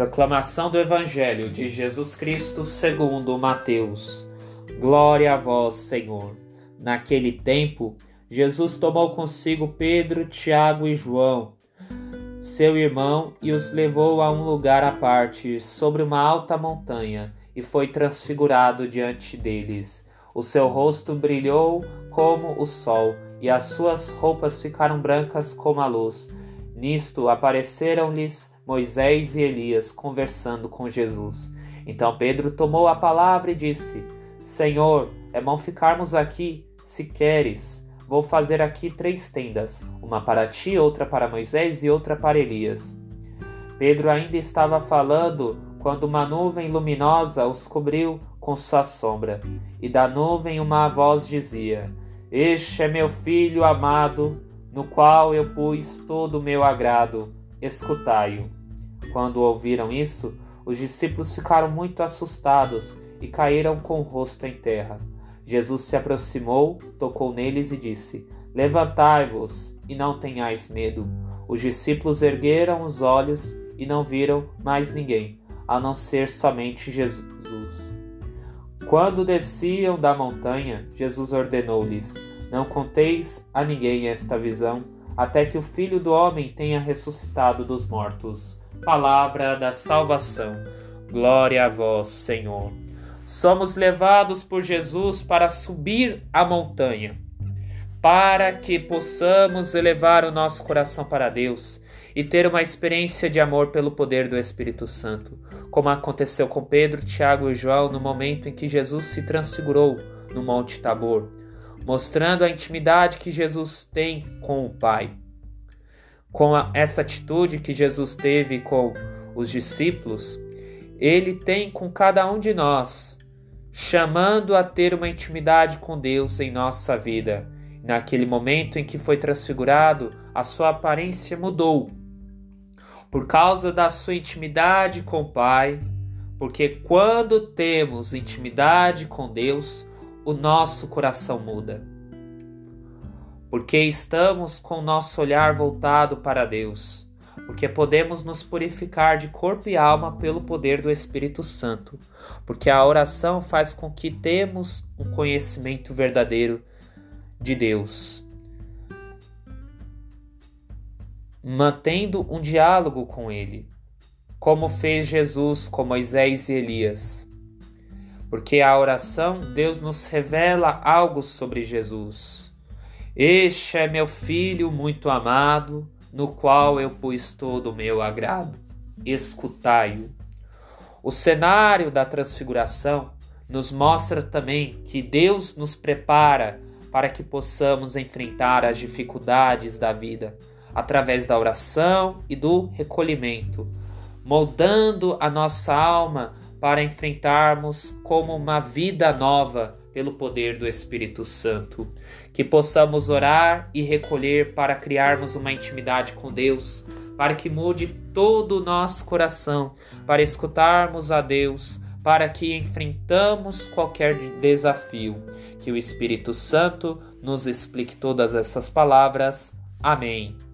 Proclamação do Evangelho de Jesus Cristo segundo Mateus. Glória a vós, Senhor. Naquele tempo, Jesus tomou consigo Pedro, Tiago e João, seu irmão, e os levou a um lugar à parte, sobre uma alta montanha, e foi transfigurado diante deles. O seu rosto brilhou como o sol, e as suas roupas ficaram brancas como a luz. Nisto apareceram-lhes Moisés e Elias conversando com Jesus. Então Pedro tomou a palavra e disse: Senhor, é bom ficarmos aqui, se queres. Vou fazer aqui três tendas, uma para ti, outra para Moisés e outra para Elias. Pedro ainda estava falando quando uma nuvem luminosa os cobriu com sua sombra, e da nuvem uma voz dizia: Este é meu filho amado, no qual eu pus todo o meu agrado, escutai-o. Quando ouviram isso, os discípulos ficaram muito assustados e caíram com o rosto em terra. Jesus se aproximou, tocou neles e disse: Levantai-vos e não tenhais medo. Os discípulos ergueram os olhos e não viram mais ninguém, a não ser somente Jesus. Quando desciam da montanha, Jesus ordenou-lhes: Não conteis a ninguém esta visão, até que o Filho do Homem tenha ressuscitado dos mortos. Palavra da salvação. Glória a vós, Senhor. Somos levados por Jesus para subir a montanha, para que possamos elevar o nosso coração para Deus e ter uma experiência de amor pelo poder do Espírito Santo, como aconteceu com Pedro, Tiago e João no momento em que Jesus se transfigurou no Monte Tabor, mostrando a intimidade que Jesus tem com o Pai com a, essa atitude que Jesus teve com os discípulos, ele tem com cada um de nós, chamando a ter uma intimidade com Deus em nossa vida. Naquele momento em que foi transfigurado, a sua aparência mudou. Por causa da sua intimidade com o Pai, porque quando temos intimidade com Deus, o nosso coração muda porque estamos com nosso olhar voltado para Deus, porque podemos nos purificar de corpo e alma pelo poder do Espírito Santo, porque a oração faz com que temos um conhecimento verdadeiro de Deus. Mantendo um diálogo com Ele, como fez Jesus com Moisés e Elias. Porque a oração, Deus nos revela algo sobre Jesus este é meu filho muito amado, no qual eu pus todo o meu agrado. Escutai-o. O cenário da transfiguração nos mostra também que Deus nos prepara para que possamos enfrentar as dificuldades da vida através da oração e do recolhimento, moldando a nossa alma para enfrentarmos como uma vida nova pelo poder do Espírito Santo. Que possamos orar e recolher para criarmos uma intimidade com Deus, para que mude todo o nosso coração, para escutarmos a Deus, para que enfrentamos qualquer desafio. Que o Espírito Santo nos explique todas essas palavras. Amém.